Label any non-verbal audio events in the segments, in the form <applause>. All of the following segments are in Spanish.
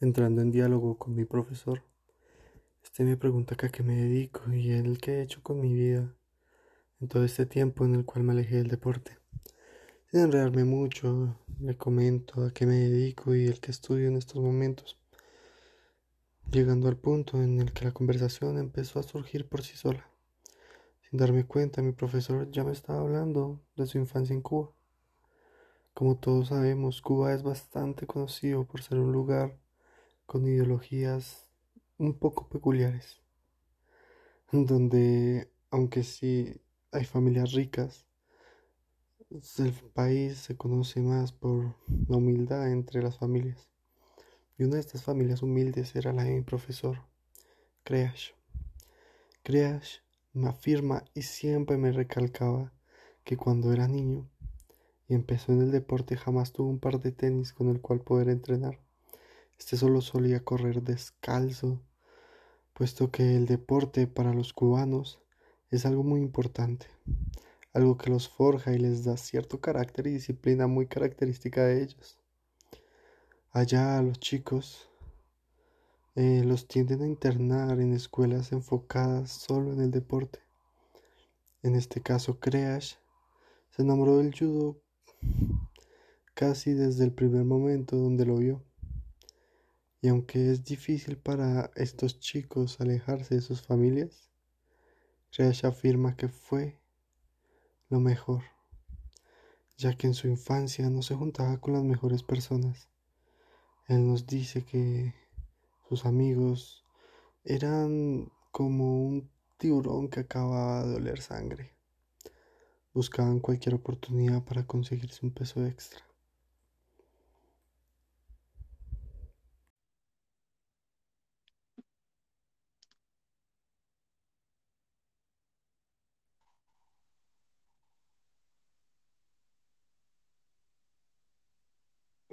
entrando en diálogo con mi profesor. Este me pregunta que a qué me dedico y el qué he hecho con mi vida en todo este tiempo en el cual me alejé del deporte. Sin enredarme mucho, le comento a qué me dedico y el que estudio en estos momentos, llegando al punto en el que la conversación empezó a surgir por sí sola. Sin darme cuenta, mi profesor ya me estaba hablando de su infancia en Cuba. Como todos sabemos, Cuba es bastante conocido por ser un lugar con ideologías un poco peculiares, <laughs> donde, aunque sí hay familias ricas, el país se conoce más por la humildad entre las familias. Y una de estas familias humildes era la de mi profesor, Creash. Creash me afirma y siempre me recalcaba que cuando era niño y empezó en el deporte jamás tuvo un par de tenis con el cual poder entrenar. Este solo solía correr descalzo, puesto que el deporte para los cubanos es algo muy importante, algo que los forja y les da cierto carácter y disciplina muy característica de ellos. Allá los chicos eh, los tienden a internar en escuelas enfocadas solo en el deporte. En este caso, Creash se enamoró del judo casi desde el primer momento donde lo vio. Y aunque es difícil para estos chicos alejarse de sus familias, Creash afirma que fue lo mejor, ya que en su infancia no se juntaba con las mejores personas. Él nos dice que sus amigos eran como un tiburón que acababa de oler sangre. Buscaban cualquier oportunidad para conseguirse un peso extra.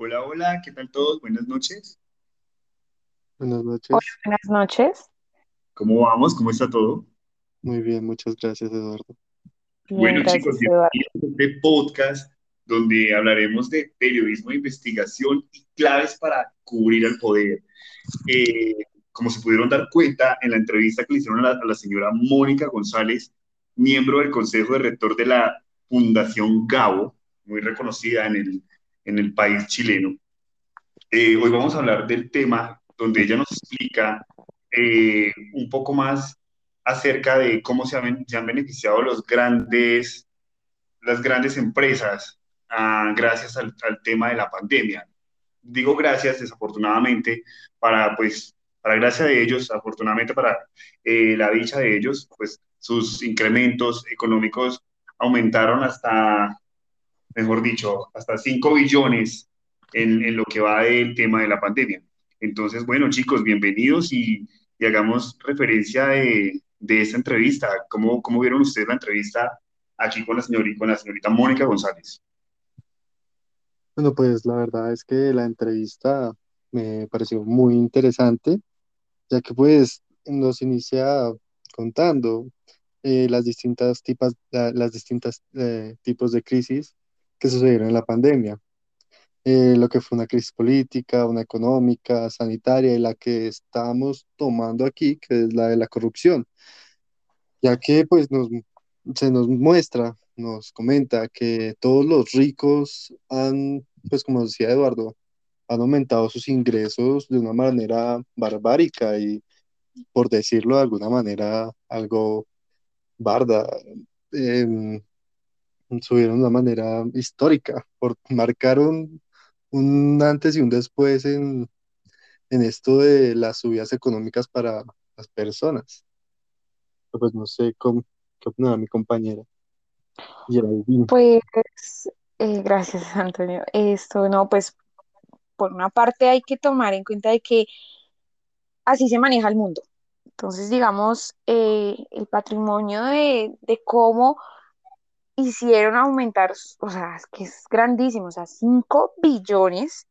Hola, hola, ¿qué tal todos? Buenas noches. Buenas Hola, noches. buenas noches. ¿Cómo vamos? ¿Cómo está todo? Muy bien, muchas gracias, Eduardo. Bien, Bueno, chicos, gracias, bienvenidos este podcast donde hablaremos de periodismo de investigación y claves para cubrir el poder. Eh, como se pudieron dar cuenta en la entrevista que le hicieron a la, a la señora Mónica González, miembro del Consejo de Rector de la Fundación Gabo, muy reconocida en el, en el país chileno. Eh, hoy vamos a hablar del tema donde ella nos explica eh, un poco más acerca de cómo se han, se han beneficiado los grandes, las grandes empresas ah, gracias al, al tema de la pandemia. Digo gracias, desafortunadamente, para, pues, para gracia de ellos, afortunadamente para eh, la dicha de ellos, pues sus incrementos económicos aumentaron hasta mejor dicho, hasta 5 billones en, en, lo que va del tema de la pandemia. Entonces, bueno, chicos, bienvenidos y, hagamos referencia de, de, esta entrevista. ¿Cómo, ¿Cómo vieron ustedes la entrevista aquí con la, señorita, con la señorita Mónica González? Bueno, pues la verdad es que la entrevista me pareció muy interesante, ya que pues nos inicia contando eh, las distintas tipas, la, las distintas eh, tipos de crisis que sucedieron en la pandemia. Eh, lo que fue una crisis política, una económica, sanitaria y la que estamos tomando aquí, que es la de la corrupción, ya que pues nos, se nos muestra, nos comenta que todos los ricos han, pues como decía Eduardo, han aumentado sus ingresos de una manera barbárica y, por decirlo de alguna manera, algo barda. Eh, subieron de una manera histórica, por marcar un, un antes y un después en, en, esto de las subidas económicas para las personas. Pues no sé cómo, qué opina mi compañera. Geraldine. Pues eh, gracias, Antonio. Esto no, pues por una parte hay que tomar en cuenta de que así se maneja el mundo. Entonces, digamos, eh, el patrimonio de, de cómo hicieron aumentar, o sea, que es grandísimo, o sea, 5 billones,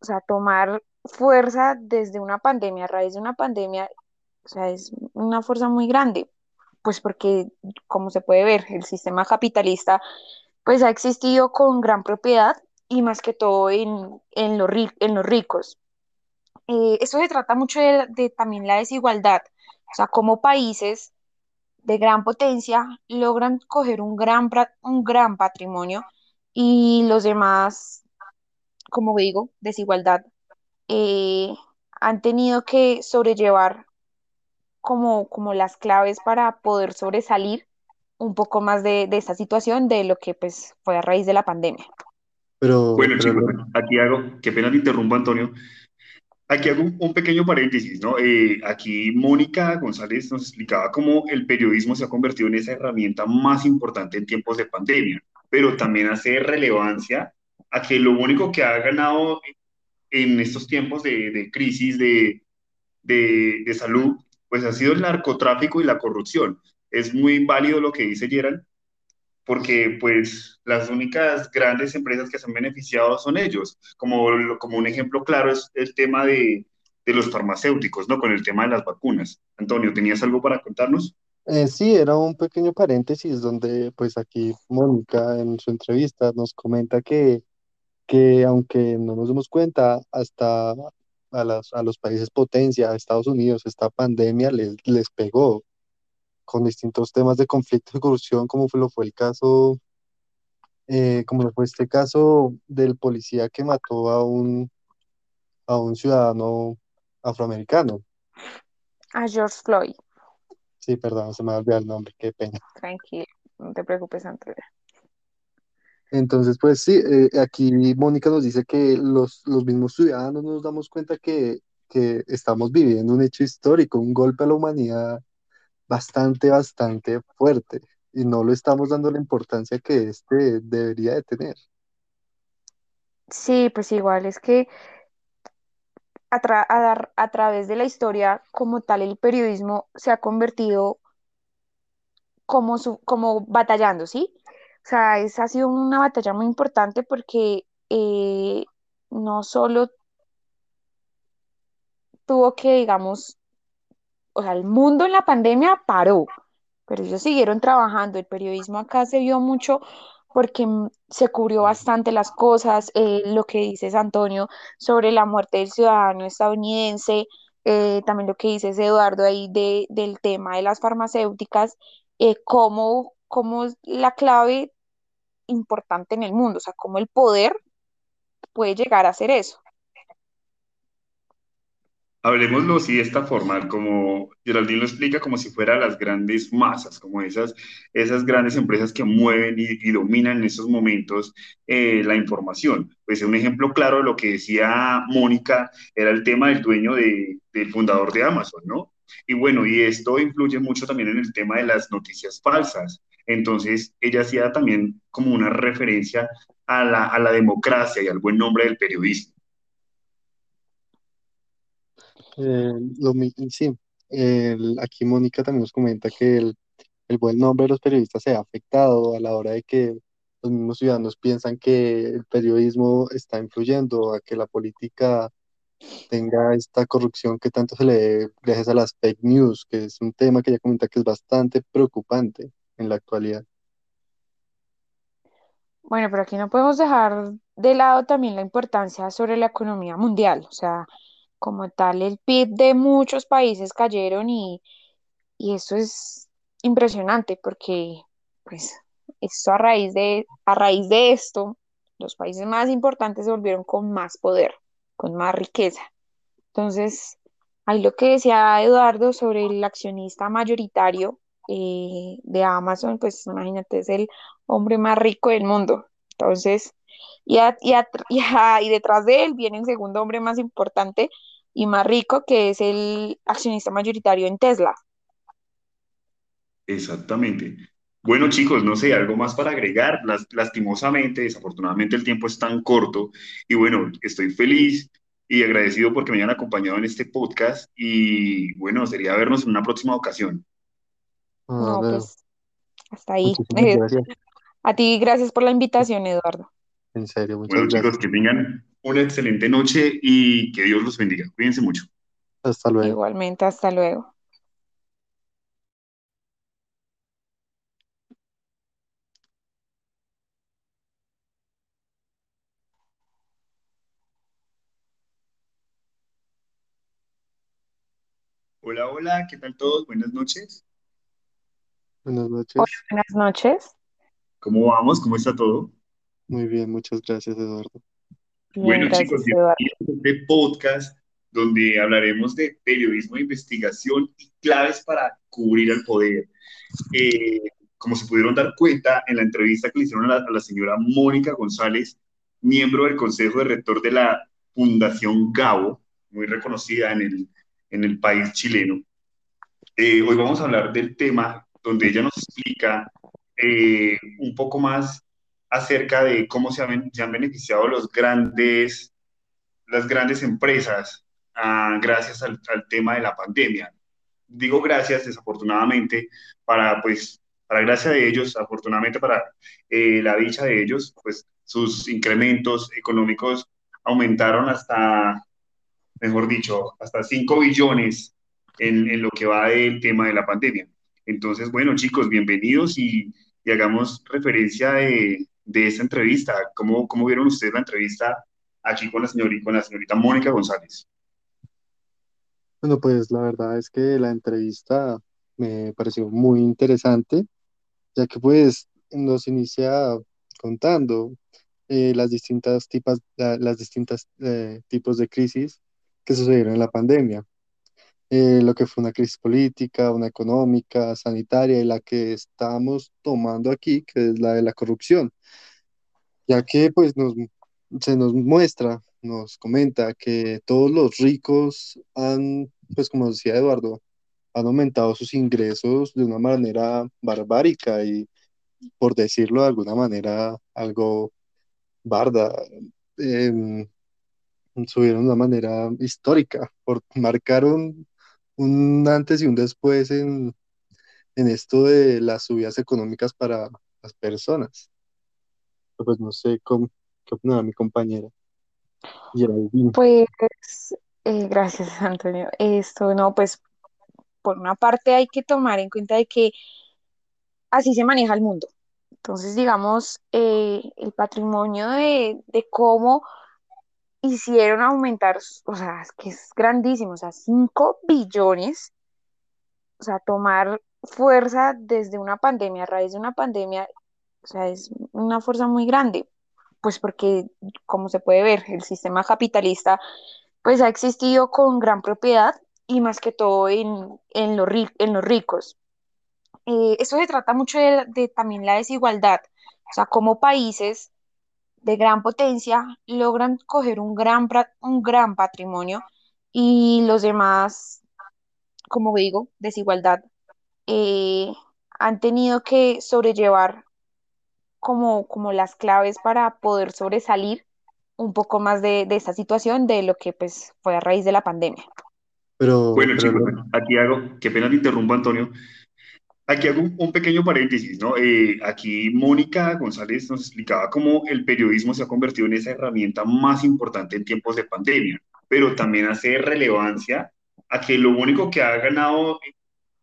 o sea, tomar fuerza desde una pandemia, a raíz de una pandemia, o sea, es una fuerza muy grande, pues porque, como se puede ver, el sistema capitalista, pues ha existido con gran propiedad y más que todo en, en, lo, en los ricos. eh, esto se trata mucho de, de también la desigualdad, o sea, cómo países de gran potencia logran coger un gran, un gran patrimonio y los demás, como digo, desigualdad, eh, han tenido que sobrellevar como, como las claves para poder sobresalir un poco más de, de esta situación de lo que pues fue a raíz de la pandemia. Pero, Bueno, pero chicos, aquí hago, qué pena te interrumpo, Antonio. Aquí hago un, pequeño paréntesis, ¿no? Eh, aquí Mónica González nos explicaba cómo el periodismo se ha convertido en esa herramienta más importante en tiempos de pandemia, pero también hace relevancia a que lo único que ha ganado en estos tiempos de, de crisis de, de, de salud, pues ha sido el narcotráfico y la corrupción. Es muy válido lo que dice Gerald, porque pues las únicas grandes empresas que se han beneficiado son ellos. Como, como un ejemplo claro es el tema de, de los farmacéuticos, ¿no? Con el tema de las vacunas. Antonio, ¿tenías algo para contarnos? eh, sí, era un pequeño paréntesis donde pues aquí Mónica en su entrevista nos comenta que, que aunque no nos demos cuenta, hasta a, las, a los países potencia, a Estados Unidos, esta pandemia les, les pegó con distintos temas de conflicto y corrupción, como fue, lo fue el caso, eh, como lo fue este caso del policía que mató a un, a un ciudadano afroamericano. A George Floyd, Sí, perdón, se me ha olvidado el nombre, qué pena. tranquilo, no te preocupes, Antonio. Entonces, pues sí, eh, aquí Mónica nos dice que los, los mismos ciudadanos nos damos cuenta que, que estamos viviendo un hecho histórico, un golpe a la humanidad bastante, bastante fuerte y no lo estamos dando la importancia que este debería de tener. Sí, pues igual es que a, tra- a dar- a través de la historia como tal el periodismo se ha convertido como, su, como batallando, ¿sí? O sea, es, ha sido una batalla muy importante porque eh, no solo tuvo que, digamos, o sea, el mundo en la pandemia paró, pero ellos siguieron trabajando. El periodismo acá se vio mucho porque mm, se cubrió bastante las cosas, eh, lo que dices, Antonio, sobre la muerte del ciudadano estadounidense, eh, también lo que dices, Eduardo, ahí de, del tema de las farmacéuticas, eh, cómo, la clave importante en el mundo, o sea, cómo el poder puede llegar a hacer eso. Hablemoslo así de esta forma, como Geraldine lo explica, como si fuera las grandes masas, como esas, esas grandes empresas que mueven y, dominan en esos momentos eh, la información. Pues un ejemplo claro de lo que decía Mónica era el tema del dueño de, del fundador de Amazon, ¿no? Y bueno, y esto influye mucho también en el tema de las noticias falsas. Entonces, ella hacía también como una referencia a la, a la democracia y al buen nombre del periodismo. Eh, lo, sí, aquí Mónica también nos comenta que el, el buen nombre de los periodistas se ha afectado a la hora de que los mismos ciudadanos piensan que el periodismo está influyendo a que la política tenga esta corrupción que tanto se le debe gracias a las fake news, que es un tema que ella comenta que es bastante preocupante en la actualidad. Bueno, pero aquí no podemos dejar de lado también la importancia sobre la economía mundial, o sea, como tal, el PIB de muchos países cayeron y, y eso es impresionante porque, pues, esto a raíz de, a raíz de esto, los países más importantes se volvieron con más poder, con más riqueza. Entonces, ahí lo que decía Eduardo sobre el accionista mayoritario eh, de Amazon, pues imagínate, es el hombre más rico del mundo. Entonces, y, a- y, a- y a- y detrás de él viene el segundo hombre más importante y más rico, que es el accionista mayoritario en Tesla. Exactamente. Bueno, chicos, no sé, algo más para agregar. Las- lastimosamente, desafortunadamente, el tiempo es tan corto. Y bueno, estoy feliz y agradecido porque me hayan acompañado en este podcast. Y bueno, sería vernos en una próxima ocasión. Ah, No, pues hasta ahí. muchísimas <laughs> gracias. a ti, gracias por la invitación, Eduardo. En serio, muchas Bueno, gracias. chicos, que tengan una excelente noche y que Dios los bendiga. Cuídense mucho. Hasta luego. Igualmente, hasta luego. Hola, hola, ¿qué tal todos? Buenas noches. Buenas Hola, noches. buenas noches. ¿Cómo vamos? ¿Cómo está todo? Muy bien, muchas gracias, Eduardo. Bien, Bueno, chicos, gracias, Eduardo. bienvenidos a este podcast donde hablaremos de periodismo de investigación y claves para cubrir el poder. Eh, como se pudieron dar cuenta en la entrevista que le hicieron a la, a la señora Mónica González, miembro del Consejo de Rector de la Fundación Gabo, muy reconocida en el, en el país chileno, eh, hoy vamos a hablar del tema donde ella nos explica eh, un poco más acerca de cómo se han, beneficiado los grandes, las grandes empresas ah, gracias al, tema de la pandemia. Digo gracias, desafortunadamente, para, pues, para gracia de ellos, afortunadamente para eh, la dicha de ellos, pues sus incrementos económicos aumentaron hasta, mejor dicho, hasta 5 billones en, en, lo que va del tema de la pandemia. Entonces, bueno, chicos, bienvenidos y, y hagamos referencia de, de, esta entrevista. ¿Cómo, ¿Cómo vieron ustedes la entrevista aquí con la, señorita, con la señorita Mónica González? Bueno, pues la verdad es que la entrevista me pareció muy interesante, ya que pues nos inicia contando eh, las distintas tipas, la, las distintas eh, tipos de crisis que sucedieron en la pandemia. Eh, lo que fue una crisis política, una económica, sanitaria y la que estamos tomando aquí, que es la de la corrupción, ya que pues nos, se nos muestra, nos comenta que todos los ricos han, pues como decía Eduardo, han aumentado sus ingresos de una manera barbárica y, por decirlo de alguna manera, algo barda. Eh, subieron de una manera histórica, por, marcaron un antes y un después en, en esto de las subidas económicas para las personas. Pues no sé cómo, qué opina mi compañera. Geraldine. Pues eh, gracias, Antonio. Esto no, pues por una parte hay que tomar en cuenta de que así se maneja el mundo. Entonces, digamos, eh, el patrimonio de, de cómo hicieron aumentar, o sea, que es grandísimo, o sea, 5 billones, o sea, tomar fuerza desde una pandemia, a raíz de una pandemia, o sea, es una fuerza muy grande, pues porque, como se puede ver, el sistema capitalista, pues ha existido con gran propiedad y más que todo en, en, lo, en los ricos. Eh, esto se trata mucho de, de también la desigualdad, o sea, como países de gran potencia logran coger un gran, un gran patrimonio y los demás, como digo, desigualdad, eh, han tenido que sobrellevar como, como las claves para poder sobresalir un poco más de, de esta situación de lo que pues fue a raíz de la pandemia. Pero, bueno, pero, chicos, aquí hago, qué pena te interrumpo, Antonio, Aquí hago un, pequeño paréntesis, ¿no? Eh, aquí Mónica González nos explicaba cómo el periodismo se ha convertido en esa herramienta más importante en tiempos de pandemia, pero también hace relevancia a que lo único que ha ganado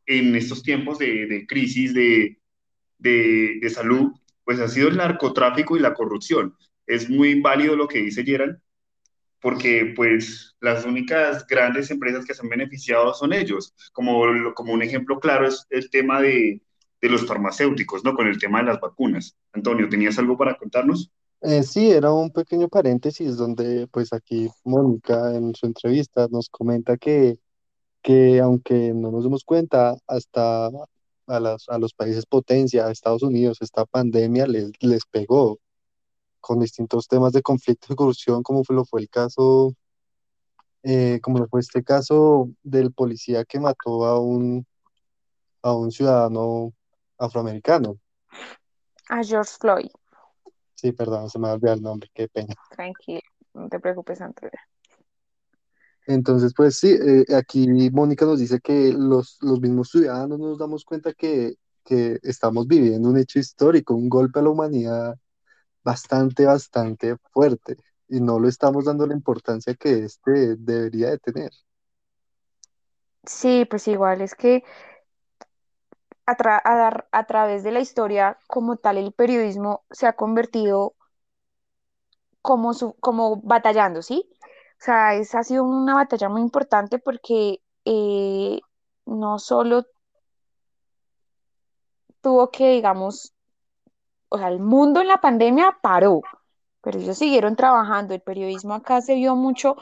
en estos tiempos de, crisis de, de, de, salud, pues ha sido el narcotráfico y la corrupción. Es muy válido lo que dice Gerald, porque pues las únicas grandes empresas que se han beneficiado son ellos. Como, como un ejemplo claro es el tema de, de los farmacéuticos, ¿no? Con el tema de las vacunas. Antonio, ¿tenías algo para contarnos? Eh, sí, era un pequeño paréntesis donde pues aquí Mónica en su entrevista nos comenta que, que aunque no nos demos cuenta, hasta a, las, a los países potencia, a Estados Unidos, esta pandemia les, les pegó con distintos temas de conflicto y corrupción, como fue, lo fue el caso, eh, como lo fue este caso del policía que mató a un, a un ciudadano afroamericano. A George Floyd. Sí, perdón, se me olvidó el nombre, qué pena. Tranquilo, no te preocupes, Antonio. Entonces, pues sí, eh, aquí Mónica nos dice que los, los mismos ciudadanos nos damos cuenta que, que estamos viviendo un hecho histórico, un golpe a la humanidad bastante, bastante fuerte y no le estamos dando la importancia que este debería de tener. Sí, pues igual es que a, tra a, dar, a través de la historia como tal el periodismo se ha convertido como, su, como batallando, ¿sí? O sea, es, ha sido una batalla muy importante porque eh, no solo tuvo que, digamos, o sea, el mundo en la pandemia paró, pero ellos siguieron trabajando. El periodismo acá se vio mucho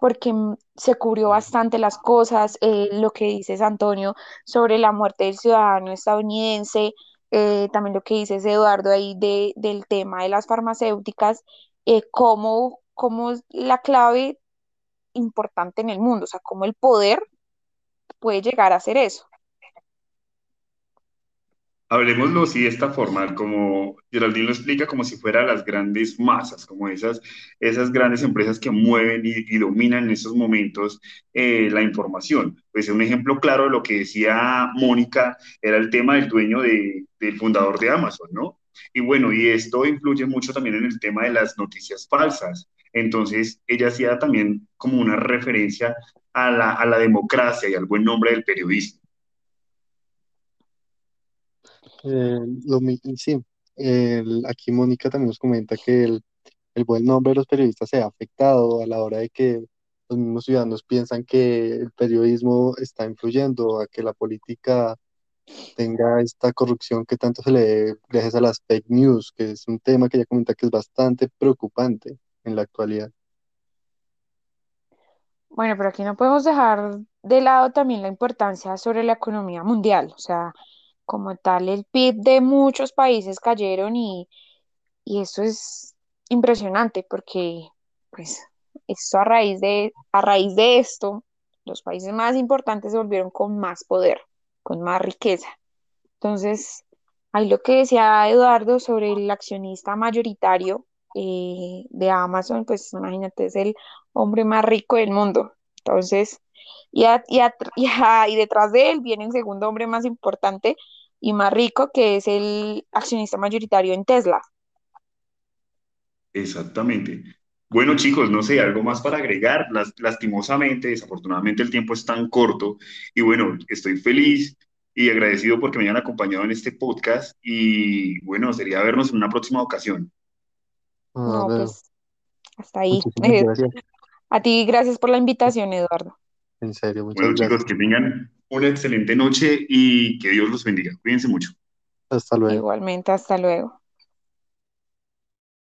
porque mm, se cubrió bastante las cosas, eh, lo que dices Antonio sobre la muerte del ciudadano estadounidense, eh, también lo que dices Eduardo ahí de, del tema de las farmacéuticas, eh, es la clave importante en el mundo, o sea, cómo el poder puede llegar a hacer eso. Hablemoslo así de esta forma, como Geraldine lo explica, como si fuera las grandes masas, como esas, esas grandes empresas que mueven y, dominan en estos momentos eh, la información. Pues un ejemplo claro de lo que decía Mónica era el tema del dueño de, del fundador de Amazon, ¿no? Y bueno, y esto influye mucho también en el tema de las noticias falsas. Entonces, ella hacía también como una referencia a la, a la democracia y al buen nombre del periodismo. Eh, lo, sí, aquí Mónica también nos comenta que el, buen nombre de los periodistas se ha afectado a la hora de que los mismos ciudadanos piensan que el periodismo está influyendo a que la política tenga esta corrupción que tanto se le gracias a las fake news, que es un tema que ella comenta que es bastante preocupante en la actualidad. Bueno, pero aquí no podemos dejar de lado también la importancia sobre la economía mundial. O sea, como tal, el PIB de muchos países cayeron y, y eso es impresionante porque, pues, esto a raíz de, a raíz de esto, los países más importantes se volvieron con más poder, con más riqueza. Entonces, ahí lo que decía Eduardo sobre el accionista mayoritario eh, de Amazon, pues imagínate, es el hombre más rico del mundo. Entonces, y, y, detrás de él viene el segundo hombre más importante y más rico, que es el accionista mayoritario en Tesla. Exactamente. Bueno, chicos, no sé, algo más para agregar. lastimosamente, desafortunadamente, el tiempo es tan corto. Y bueno, estoy feliz y agradecido porque me hayan acompañado en este podcast. Y bueno, sería vernos en una próxima ocasión. No, pues hasta ahí. <laughs> A ti, gracias por la invitación, Eduardo. En serio, muchas bueno, chicos, que tengan una excelente noche y que Dios los bendiga. Cuídense mucho. Hasta luego. Igualmente, hasta luego.